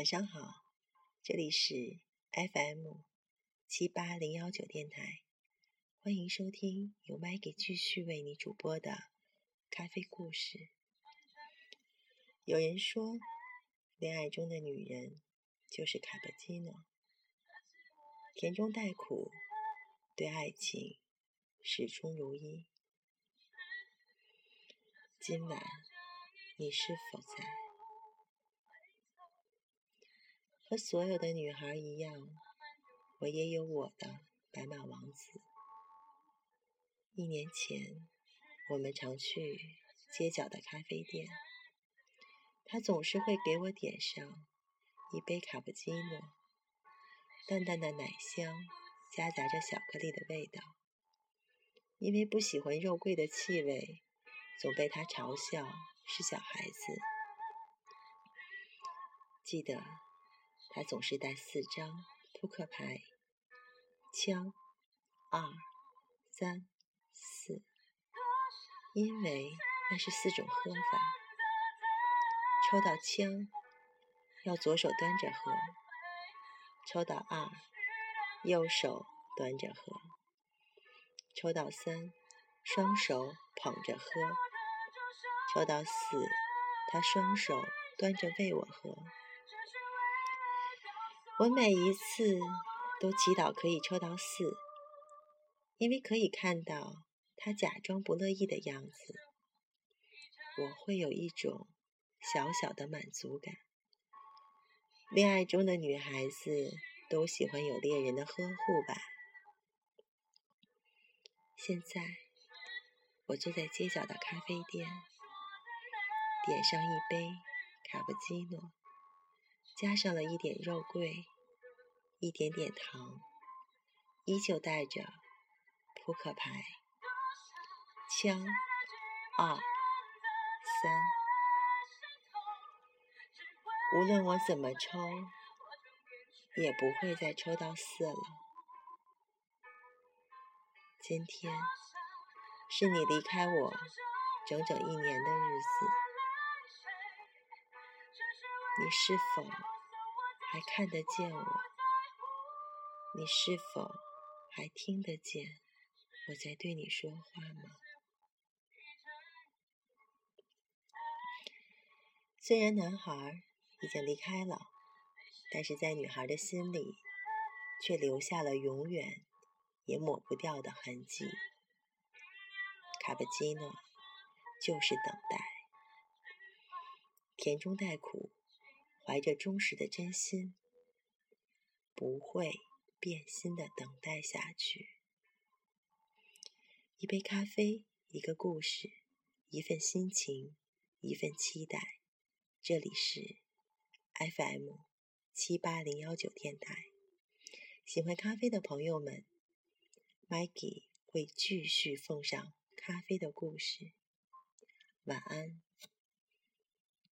晚上好，这里是 FM 七八零幺九电台，欢迎收听由 Maggie 继续为你主播的咖啡故事。有人说，恋爱中的女人就是卡布基诺，甜中带苦，对爱情始终如一。今晚你是否在？和所有的女孩一样，我也有我的白马王子。一年前，我们常去街角的咖啡店，他总是会给我点上一杯卡布奇诺，淡淡的奶香夹杂着巧克力的味道。因为不喜欢肉桂的气味。总被他嘲笑是小孩子。记得他总是带四张扑克牌，枪二三四，因为那是四种喝法。抽到枪要左手端着喝，抽到二右手端着喝，抽到三双手捧着喝。抽到四，他双手端着喂我喝。我每一次都祈祷可以抽到四，因为可以看到他假装不乐意的样子，我会有一种小小的满足感。恋爱中的女孩子都喜欢有恋人的呵护吧？现在我坐在街角的咖啡店。点上一杯卡布奇诺，加上了一点肉桂，一点点糖，依旧带着扑克牌，枪二三，无论我怎么抽，也不会再抽到四了。今天是你离开我整整一年的日子。你是否还看得见我？你是否还听得见我在对你说话吗？虽然男孩已经离开了，但是在女孩的心里却留下了永远也抹不掉的痕迹。卡布奇诺就是等待，甜中带苦。怀着忠实的真心，不会变心的等待下去。一杯咖啡，一个故事，一份心情，一份期待。这里是 FM 七八零幺九电台。喜欢咖啡的朋友们，Maggie 会继续奉上咖啡的故事。晚安。